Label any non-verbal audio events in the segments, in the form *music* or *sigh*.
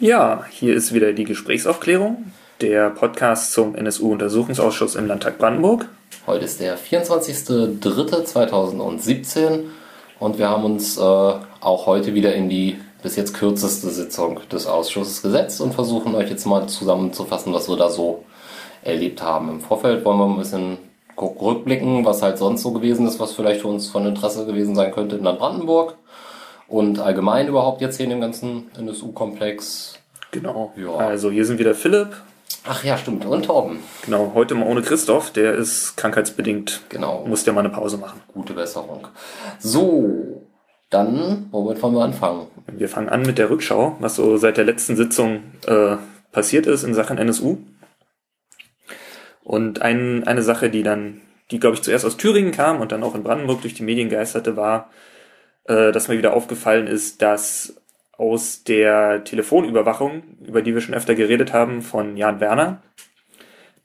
Ja, hier ist wieder die Gesprächsaufklärung, der Podcast zum NSU-Untersuchungsausschuss im Landtag Brandenburg. Heute ist der 24.03.2017 und wir haben uns äh, auch heute wieder in die bis jetzt kürzeste Sitzung des Ausschusses gesetzt und versuchen euch jetzt mal zusammenzufassen, was wir da so erlebt haben. Im Vorfeld wollen wir ein bisschen rückblicken, was halt sonst so gewesen ist, was vielleicht für uns von Interesse gewesen sein könnte in Brandenburg und allgemein überhaupt jetzt hier in dem ganzen NSU-Komplex. Genau. Ja. Also hier sind wieder Philipp. Ach ja, stimmt. Und Torben. Genau, heute mal ohne Christoph, der ist krankheitsbedingt. Genau. Muss der mal eine Pause machen. Gute Besserung. So, dann, womit wollen wir anfangen? Wir fangen an mit der Rückschau, was so seit der letzten Sitzung äh, passiert ist in Sachen NSU. Und ein, eine Sache, die dann, die glaube ich zuerst aus Thüringen kam und dann auch in Brandenburg durch die Medien geisterte, war, äh, dass mir wieder aufgefallen ist, dass aus der Telefonüberwachung, über die wir schon öfter geredet haben, von Jan Werner,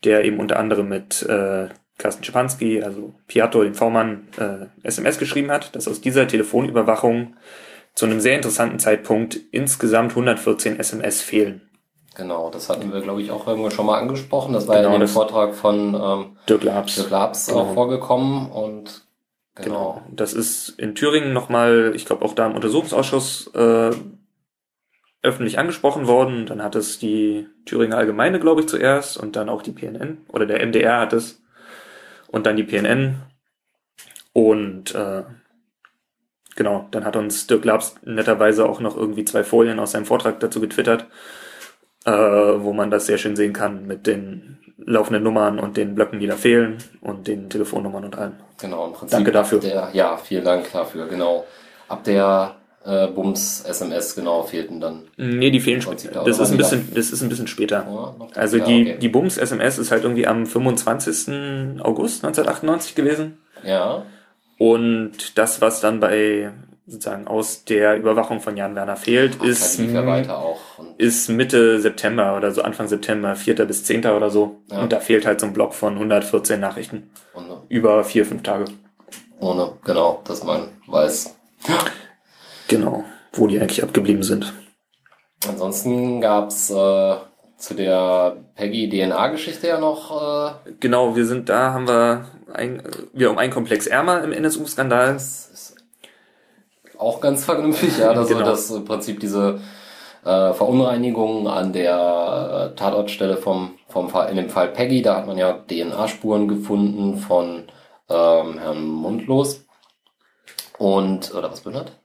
der eben unter anderem mit äh, Carsten Schipanski, also Piatto, dem V-Mann, äh, SMS geschrieben hat, dass aus dieser Telefonüberwachung zu einem sehr interessanten Zeitpunkt insgesamt 114 SMS fehlen. Genau, das hatten wir, glaube ich, auch irgendwo schon mal angesprochen. Das war genau, ja in dem Vortrag von ähm, Dirk Labs, Dirk Labs genau. auch vorgekommen. Und genau. genau. Das ist in Thüringen nochmal, ich glaube auch da im Untersuchungsausschuss äh, öffentlich angesprochen worden. Dann hat es die Thüringer Allgemeine, glaube ich, zuerst und dann auch die PNN oder der MDR hat es und dann die PNN. Und äh, genau, dann hat uns Dirk Labs netterweise auch noch irgendwie zwei Folien aus seinem Vortrag dazu getwittert äh, wo man das sehr schön sehen kann mit den laufenden Nummern und den Blöcken, die da fehlen und den Telefonnummern und allem. Genau, im Prinzip. Danke dafür. Der, ja, vielen Dank dafür, genau. Ab der äh, Bums SMS genau fehlten dann. Nee, die fehlen später. Das ist ein bisschen, das ist ein bisschen später. Ja, also ja, die, okay. die Bums SMS ist halt irgendwie am 25. August 1998 gewesen. Ja. Und das, was dann bei sozusagen aus der Überwachung von Jan Werner fehlt, Ach, ist, ist Mitte September oder so, Anfang September, 4. bis 10. oder so. Ja. Und da fehlt halt so ein Block von 114 Nachrichten. Ohne. Über vier, fünf Tage. Ohne, genau, dass man weiß. Genau, wo die eigentlich abgeblieben sind. Ansonsten gab's äh, zu der Peggy-DNA-Geschichte ja noch. Äh genau, wir sind da, haben wir, ein, wir um einen Komplex ärmer im NSU-Skandal. Das auch ganz vernünftig, ja, dass genau. das im Prinzip diese äh, Verunreinigung an der äh, Tatortstelle vom, vom Fall, in dem Fall Peggy, da hat man ja DNA-Spuren gefunden von ähm, Herrn Mundlos und, oder was Bündert?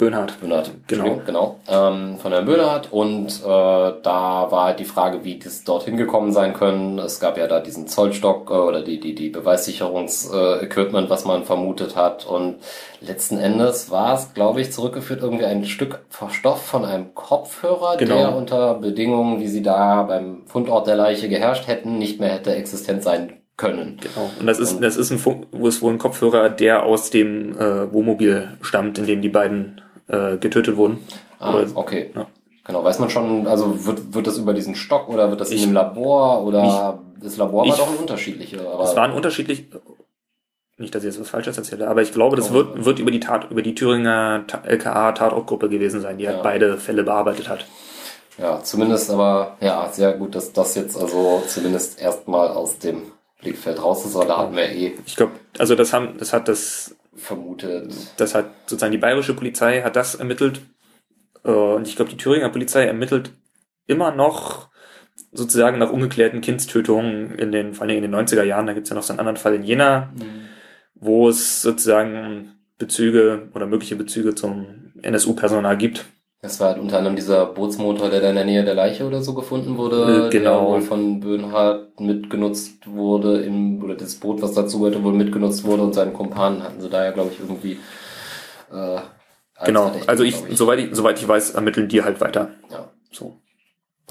Böhnhardt. Böhnhardt, genau. genau ähm, von Herrn Böhnhardt. Und äh, da war halt die Frage, wie das dorthin gekommen sein können. Es gab ja da diesen Zollstock äh, oder die, die, die Beweissicherungsequipment, äh, was man vermutet hat. Und letzten Endes war es, glaube ich, zurückgeführt irgendwie ein Stück Stoff von einem Kopfhörer, genau. der unter Bedingungen, wie sie da beim Fundort der Leiche geherrscht hätten, nicht mehr hätte existent sein können. Genau. Und das ist, und das ist ein Funk, wo ist wohl ein Kopfhörer, der aus dem äh, Wohnmobil stammt, in dem die beiden äh, getötet wurden. Ah, oder, okay. Ja. Genau, weiß man schon, also wird, wird das über diesen Stock oder wird das ich, in dem Labor oder ich, das Labor war ich, doch ein unterschiedliche? Aber es waren unterschiedlich, nicht, dass ich jetzt was Falsches erzähle, aber ich glaube, das oh, wird, wird über die Tat, über die Thüringer LKA Tatortgruppe gewesen sein, die halt ja. halt beide Fälle bearbeitet hat. Ja, zumindest aber, ja, sehr gut, dass das jetzt also zumindest erstmal aus dem Blickfeld raus ist, aber da hatten wir eh. Ich glaube, also das haben, das hat das vermutet. Das hat sozusagen die bayerische Polizei hat das ermittelt. Äh, und ich glaube, die Thüringer Polizei ermittelt immer noch sozusagen nach ungeklärten Kindstötungen in den, vor allem in den 90er Jahren. Da gibt es ja noch so einen anderen Fall in Jena, mhm. wo es sozusagen Bezüge oder mögliche Bezüge zum NSU-Personal gibt. Das war halt unter anderem dieser Bootsmotor, der da in der Nähe der Leiche oder so gefunden wurde, äh, genau. der wohl von Böhnhardt mitgenutzt wurde, im, oder das Boot, was dazu gehörte, wohl mitgenutzt wurde und seinen Kumpanen hatten sie da ja, glaube ich, irgendwie. Äh, genau, also ich, ich, Soweit ich, soweit ich weiß, ermitteln die halt weiter. Ja. So.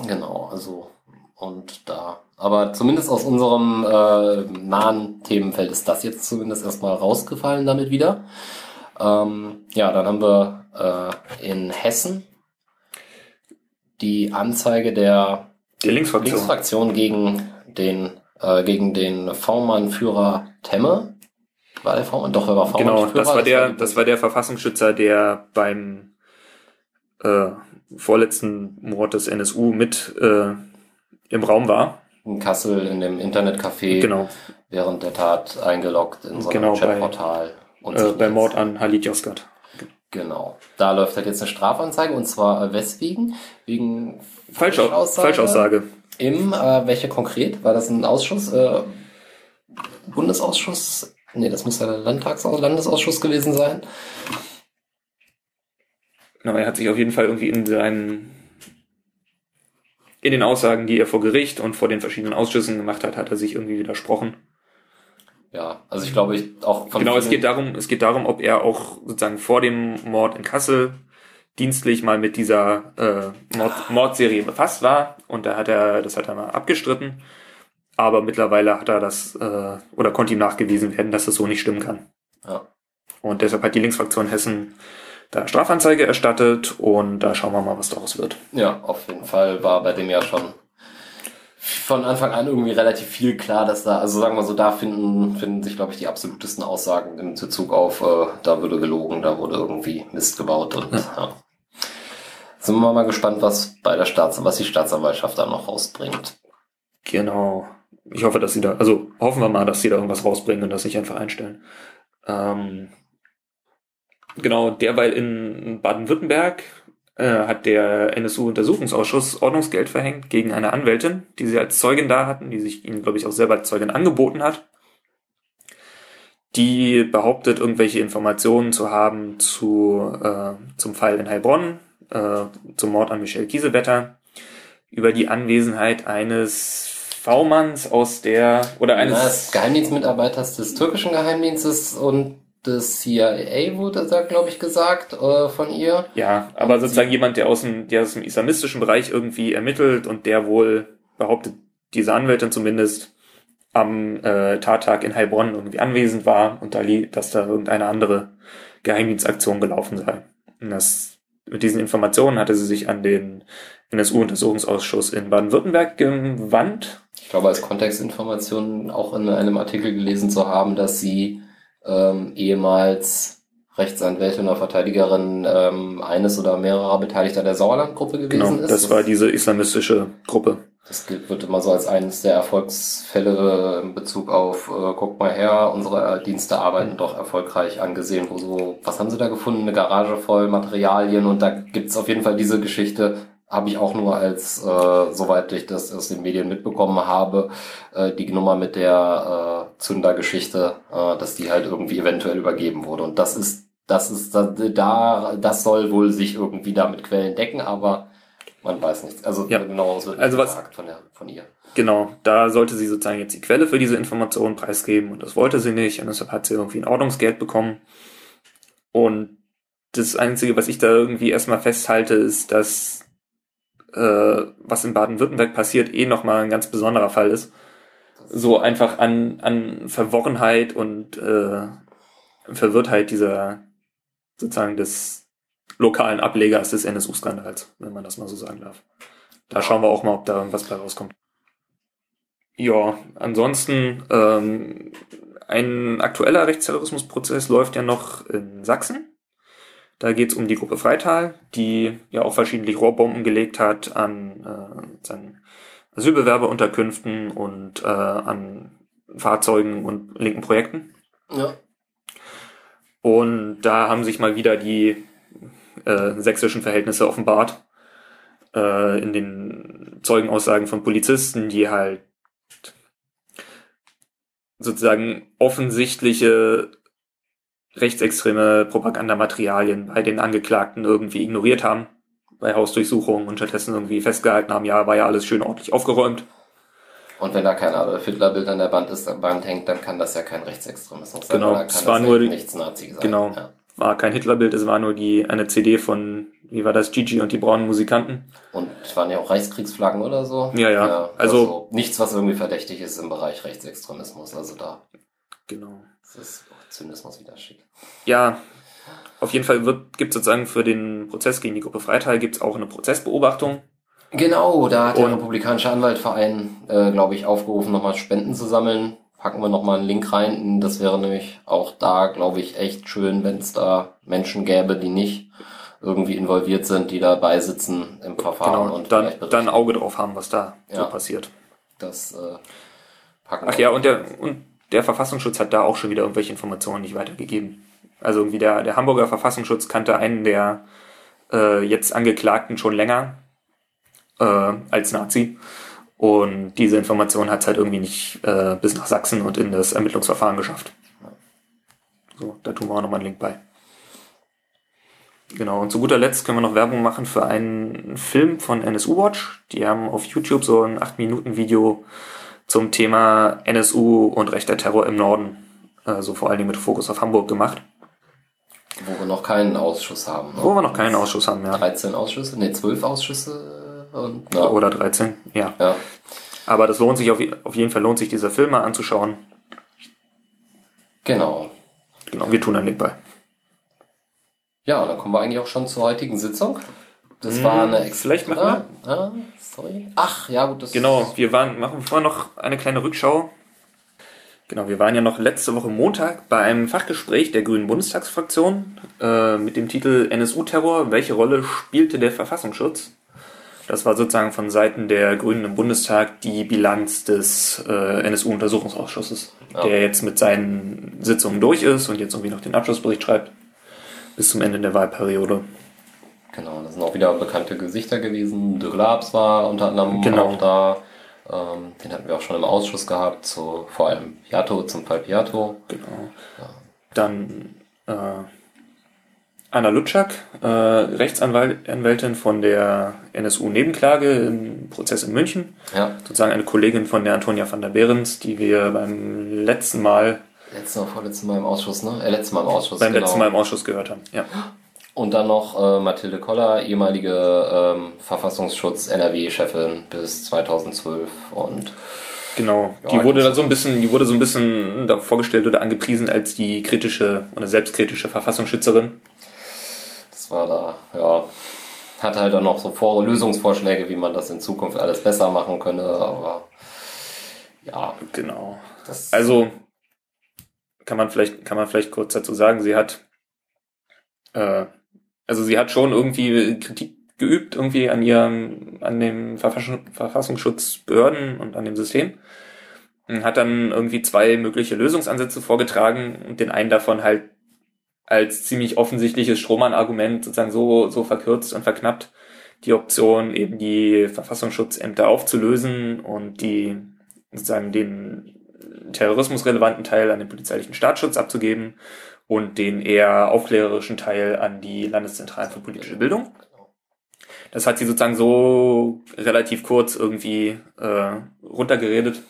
Genau, also und da. Aber zumindest aus unserem äh, nahen Themenfeld ist das jetzt zumindest erstmal rausgefallen damit wieder. Ähm, ja, dann haben wir äh, in Hessen die Anzeige der, der Linksfraktion. Linksfraktion gegen den äh, gegen den V-Mann-Führer Temme. War der V-Mann? Doch, er war V-Mann. Genau, das war der, das war der Verfassungsschützer, der beim äh, vorletzten Mord des NSU mit äh, im Raum war. In Kassel in dem Internetcafé Genau. während der Tat eingeloggt in so einem Genau, bei- Chatportal. und Äh, bei Mord an Halit Yozgat. Genau. Da läuft halt jetzt eine Strafanzeige und zwar äh, weswegen? Wegen Falschau Falschaussage? Falschaussage. Im, äh, welche konkret? War das ein Ausschuss? Äh, Bundesausschuss? Nee, das muss ja der Landtags Landesausschuss gewesen sein. Genau, er hat sich auf jeden Fall irgendwie in seinen in den Aussagen, die er vor Gericht und vor den verschiedenen Ausschüssen gemacht hat, hat er sich irgendwie widersprochen. Ja, also ich glaube, ich auch von genau, es geht darum, es geht darum, ob er auch sozusagen vor dem Mord in Kassel dienstlich mal mit dieser äh, Mord, Mordserie befasst war und da hat er, das hat er mal abgestritten. Aber mittlerweile hat er das äh, oder konnte ihm nachgewiesen werden, dass das so nicht stimmen kann. Ja. Und deshalb hat die Linksfraktion Hessen da Strafanzeige erstattet und da schauen wir mal, was daraus wird. Ja, auf jeden Fall war bei dem ja schon von Anfang an irgendwie relativ viel klar, dass da, also sagen wir so, da finden, finden sich, glaube ich, die absolutesten Aussagen im Bezug auf, äh, da wurde gelogen, da wurde irgendwie Mist gebaut und ja. Sind wir mal gespannt, was bei der Staats, was die Staatsanwaltschaft da noch rausbringt. Genau. Ich hoffe, dass sie da, also hoffen wir mal, dass sie da irgendwas rausbringen und das nicht einfach einstellen. Ähm, genau, derweil in Baden-Württemberg hat der NSU-Untersuchungsausschuss Ordnungsgeld verhängt gegen eine Anwältin, die sie als Zeugin da hatten, die sich ihnen, glaube ich, auch selber als Zeugin angeboten hat. Die behauptet, irgendwelche Informationen zu haben zu, äh, zum Fall in Heilbronn, äh, zum Mord an Michelle Kiesewetter, über die Anwesenheit eines V-Manns aus der, oder Eines eines, Geheimdienstmitarbeiters des türkischen Geheimdienstes und des CIA wurde da, glaube ich, gesagt äh, von ihr. ja, aber Und sozusagen jemand, der aus dem, der aus dem islamistischen Bereich irgendwie ermittelt und der wohl behauptet, diese Anwältin zumindest am äh, Tattag in Heilbronn irgendwie anwesend war und da dass da irgendeine andere Geheimdienstaktion gelaufen sei. Und das, mit diesen Informationen hatte sie sich an den NSU-Untersuchungsausschuss in Baden-Württemberg gewandt. Ich glaube, als Kontextinformation auch in einem Artikel gelesen zu haben, dass sie ähm, ehemals Rechtsanwältin oder Verteidigerin ähm, eines oder mehrerer Beteiligter der Sauerlandgruppe gewesen Genau, ist. das war diese islamistische Gruppe. Das gilt, wird immer so als eines der Erfolgsfälle in Bezug auf, äh, guck mal her, unsere Dienste arbeiten doch erfolgreich angesehen, wo so, was haben sie da gefunden? Eine Garage voll Materialien und da gibt's auf jeden Fall diese Geschichte, habe ich auch nur als, äh, soweit ich das aus den Medien mitbekommen habe, äh, die Nummer mit der äh, Zündergeschichte, äh, dass die halt irgendwie eventuell übergeben wurde. Und das ist, das ist da, da, das soll wohl sich irgendwie da mit Quellen decken, aber man weiß nichts. Also Ja. genau, es wird Also was- gesagt von, der, von ihr. Genau, da sollte sie sozusagen jetzt die Quelle für diese Informationen preisgeben und das wollte sie nicht und deshalb hat sie irgendwie ein Ordnungsgeld bekommen. Und das Einzige, was ich da irgendwie erstmal festhalte, ist, dass äh, was in Baden-Württemberg passiert, eh nochmal ein ganz besonderer Fall ist. So einfach an, an Verworrenheit und äh, Verwirrtheit dieser sozusagen des lokalen Ablegers des NSU-Skandals, wenn man das mal so sagen darf. Da schauen wir auch mal, ob da irgendwas bei rauskommt. Ja, ansonsten ähm, ein aktueller Rechtsterrorismusprozess läuft ja noch in Sachsen. Da geht es um die Gruppe Freital, die ja auch verschiedentlich Rohrbomben gelegt hat an äh, sozusagen Asylbewerberunterkünften und äh, an Fahrzeugen und linken Projekten. Ja. Und da haben sich mal wieder die äh, sächsischen Verhältnisse offenbart. Äh, in den Zeugenaussagen von Polizisten, die halt sozusagen offensichtliche rechtsextreme Propagandamaterialien bei den Angeklagten irgendwie ignoriert haben bei Hausdurchsuchungen und stattdessen irgendwie festgehalten haben, ja, war ja alles schön ordentlich aufgeräumt. Und wenn da kein Adolf Hitler-Bild an der Wand ist, Band hängt, dann kann das ja kein Rechtsextremismus sein. Genau, es war nur nichts Nazi sein. genau. Ja. War kein Hitlerbild, es war nur die eine CD von, wie war das, Gigi und die braunen Musikanten. Und es waren ja auch Reichskriegsflaggen oder so. Ja, ja. Also- nichts, was irgendwie verdächtig ist im Bereich Rechtsextremismus. Also da Genau. das ist Zynismus wieder schick. Ja, auf jeden Fall gibt sozusagen für den Prozess gegen die Gruppe Freital gibt's auch eine Prozessbeobachtung. Genau, da hat der Und- Republikanische Anwaltverein, äh, glaube ich, aufgerufen, nochmal Spenden zu sammeln. Packen wir nochmal einen Link rein. Das wäre nämlich auch da, glaube ich, echt schön, wenn es da Menschen gäbe, die nicht irgendwie involviert sind, die dabei sitzen im Verfahren Genau, und dann, dann ein Auge drauf haben, was da Ja. so passiert. Das äh, packen Ach wir. ja, und der, und der Verfassungsschutz hat da auch schon wieder irgendwelche Informationen nicht weitergegeben. Also irgendwie der, der Hamburger Verfassungsschutz kannte einen der äh, jetzt Angeklagten schon länger äh, als Nazi. Und diese Information hat es halt irgendwie nicht äh, bis nach Sachsen und in das Ermittlungsverfahren geschafft. So, da tun wir auch nochmal einen Link bei. Genau, und zu guter Letzt können wir noch Werbung machen für einen Film von NSU Watch. Die haben auf YouTube so ein 8-Minuten-Video zum Thema NSU und rechter Terror im Norden, also vor allen Dingen mit Fokus auf Hamburg gemacht, Wo wir noch keinen Ausschuss haben. Ne? wo wir noch keinen Ausschuss haben, ja. 13 Ausschüsse, ne, 12 Ausschüsse und na, Oder 13, ja. ja. Aber das lohnt sich auf, auf jeden Fall, lohnt sich dieser Film mal anzuschauen. Genau. Genau, wir tun einen Link bei. Ja, dann kommen wir eigentlich auch schon zur heutigen Sitzung. Das war eine Hm, vielleicht machen Ah, ah, sorry. Ach, ja, gut, das Genau, wir waren, machen vorher noch eine kleine Rückschau. Genau, wir waren ja noch letzte Woche Montag bei einem Fachgespräch der Grünen Bundestagsfraktion äh, mit dem Titel NSU-Terror. Welche Rolle spielte der Verfassungsschutz? Das war sozusagen von Seiten der Grünen im Bundestag die Bilanz des äh, NSU-Untersuchungsausschusses, Ja. der jetzt mit seinen Sitzungen durch ist und jetzt irgendwie noch den Abschlussbericht schreibt bis zum Ende der Wahlperiode. Genau, das sind auch wieder bekannte Gesichter gewesen. De Glabs war unter anderem Genau. auch da. Ähm, den hatten wir auch schon im Ausschuss gehabt, zu, vor allem Piato, zum Fall Piato. Genau. Dann äh, Anna Lutschak, äh, Rechtsanwältin von der NSU-Nebenklage im Prozess in München. Ja, Sozusagen eine Kollegin von der Antonia van der Behrens, die wir beim letzten Mal, letztes Mal, vorletztes Mal im Ausschuss, ne? Äh, letztes Mal im Ausschuss, beim genau. letzten Mal im Ausschuss gehört haben. Ja. *gasps* Und dann noch äh, Mathilde Koller, ehemalige ähm, Verfassungsschutz NRW-Chefin bis 2012 und Genau. Ja, Die wurde da so ein bisschen, die wurde so ein bisschen da vorgestellt oder angepriesen als die kritische oder selbstkritische Verfassungsschützerin. das war da, ja, hatte halt dann noch so Vor Lösungsvorschläge, wie man das in Zukunft alles besser machen könne, aber ja, Genau. Also kann man vielleicht kann man vielleicht kurz dazu sagen, sie hat äh, also sie hat schon irgendwie Kritik geübt irgendwie an ihrem an dem Verfassung, Verfassungsschutzbehörden und an dem System. Und hat dann irgendwie zwei mögliche Lösungsansätze vorgetragen und den einen davon halt als ziemlich offensichtliches Strohmann-Argument sozusagen so so verkürzt und verknappt die Option eben die Verfassungsschutzämter aufzulösen und die sozusagen den terrorismusrelevanten Teil an den polizeilichen Staatsschutz abzugeben und den eher aufklärerischen Teil an die Landeszentralen für politische Bildung. Das hat sie sozusagen so relativ kurz irgendwie äh, runtergeredet.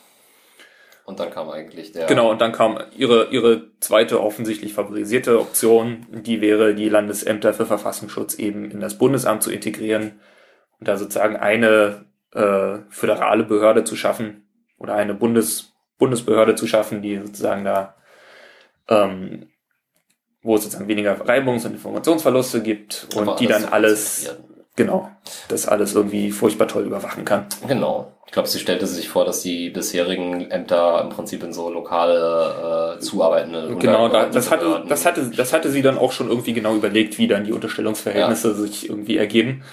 Und dann kam eigentlich der. Genau, und dann kam ihre, ihre zweite offensichtlich favorisierte Option, die wäre, die Landesämter für Verfassungsschutz eben in das Bundesamt zu integrieren und da sozusagen eine äh, föderale Behörde zu schaffen oder eine Bundes, Bundesbehörde zu schaffen, die sozusagen da, ähm, wo es sozusagen weniger Reibungs- und Informationsverluste gibt und Aber die dann alles, genau, das alles irgendwie furchtbar toll überwachen kann. Genau. Ich glaube, sie stellte sich vor, dass die bisherigen Ämter im Prinzip in so lokale äh, zuarbeitende Genau, da, das, hatte, das, hatte, das hatte sie dann auch schon irgendwie genau überlegt, wie dann die Unterstellungsverhältnisse sich irgendwie ergeben.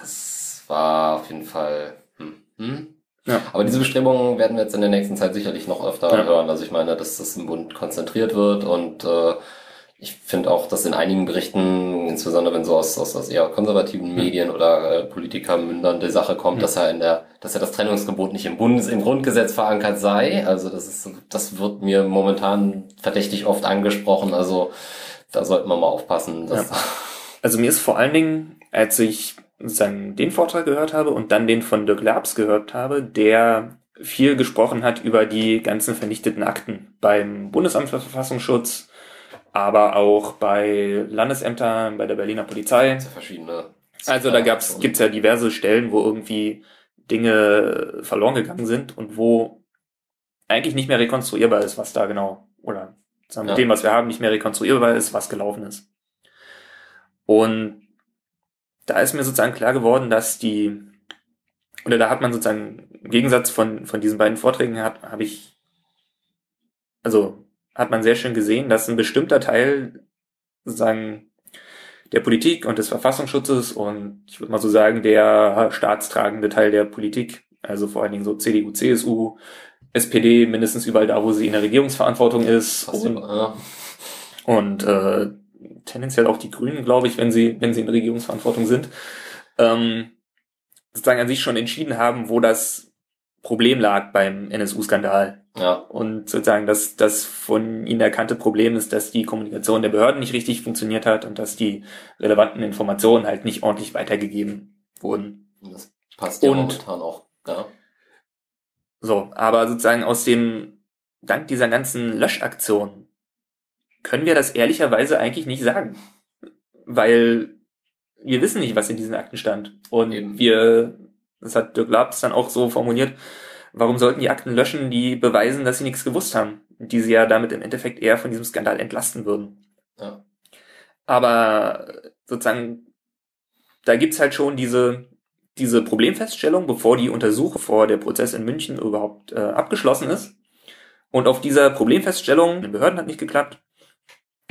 Das war auf jeden Fall. Hm, hm. Ja. Aber diese Bestrebungen werden wir jetzt in der nächsten Zeit sicherlich noch öfter Ja. hören. Also ich meine, dass das im Bund konzentriert wird und äh, ich finde auch, dass in einigen Berichten, insbesondere wenn so aus, aus, aus eher konservativen Medien oder äh, Politikermündern die Sache kommt, Mhm. dass er in der, dass ja das Trennungsgebot nicht im Bundes, im Grundgesetz verankert sei. Also das ist, das wird mir momentan verdächtig oft angesprochen. Also da sollten wir mal aufpassen. Dass, Also mir ist vor allen Dingen, als ich sozusagen den Vortrag gehört habe und dann den von Dirk Labs gehört habe, der viel gesprochen hat über die ganzen vernichteten Akten beim Bundesamt für Verfassungsschutz, aber auch bei Landesämtern, bei der Berliner Polizei. ja verschiedene. Also da gab's, gibt's ja diverse Stellen, wo irgendwie Dinge verloren gegangen sind und wo eigentlich nicht mehr rekonstruierbar ist, was da genau, oder sagen wir, mit Ja. dem, was wir haben, nicht mehr rekonstruierbar ist, was gelaufen ist. Und da ist mir sozusagen klar geworden, dass die, oder da hat man sozusagen, im Gegensatz von, von diesen beiden Vorträgen hat, habe ich, also hat man sehr schön gesehen, dass ein bestimmter Teil sozusagen der Politik und des Verfassungsschutzes und ich würde mal so sagen, der staatstragende Teil der Politik, also vor allen Dingen so CDU, CSU, SPD, mindestens überall da, wo sie in der Regierungsverantwortung ist und, ja. und äh, tendenziell auch die Grünen, glaube ich, wenn sie, wenn sie in Regierungsverantwortung sind, ähm, sozusagen an sich schon entschieden haben, wo das Problem lag beim NSU-Skandal. ja. Und sozusagen das, das von ihnen erkannte Problem ist, dass die Kommunikation der Behörden nicht richtig funktioniert hat und dass die relevanten Informationen halt nicht ordentlich weitergegeben wurden. Das passt ja Und- momentan auch. Ja. So, aber sozusagen aus dem, dank dieser ganzen Löschaktion können wir das ehrlicherweise eigentlich nicht sagen. Weil wir wissen nicht, was in diesen Akten stand. Und Eben. wir, das hat Dirk Labs dann auch so formuliert, warum sollten die Akten löschen, die beweisen, dass sie nichts gewusst haben, die sie ja damit im Endeffekt eher von diesem Skandal entlasten würden. Ja. Aber sozusagen, da gibt's halt schon diese, diese Problemfeststellung, bevor die Untersuchung, bevor der Prozess in München überhaupt äh, abgeschlossen ist. Und auf dieser Problemfeststellung, den Behörden hat nicht geklappt,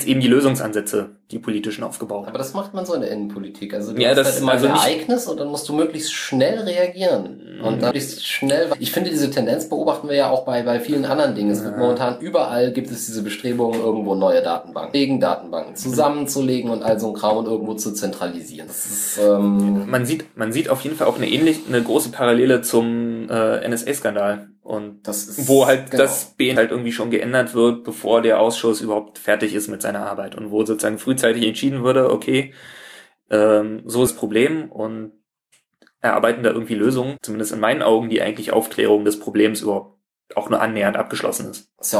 eben die Lösungsansätze, die politischen aufgebaut. Aber das macht man so in der Innenpolitik. Also du Ja, hast das- halt immer also ein Ereignis und dann musst du möglichst schnell reagieren. Mhm. Und möglichst schnell. Ich finde, diese Tendenz beobachten wir ja auch bei, bei vielen anderen Dingen. Es gibt Ja. momentan überall gibt es diese Bestrebungen, irgendwo neue Datenbanken, legen Datenbanken zusammenzulegen und all so ein Kram und irgendwo zu zentralisieren. Das ist, ähm, Man sieht, man sieht auf jeden Fall auch eine ähnlich, eine große Parallele zum äh, NSA-Skandal. Und das ist, wo halt genau. das BN halt irgendwie schon geändert wird, bevor der Ausschuss überhaupt fertig ist mit seiner Arbeit und wo sozusagen frühzeitig entschieden wurde, okay, ähm, so ist das Problem und erarbeiten da irgendwie Lösungen, zumindest in meinen Augen, die eigentlich Aufklärung des Problems überhaupt auch nur annähernd abgeschlossen ist. ist ja auch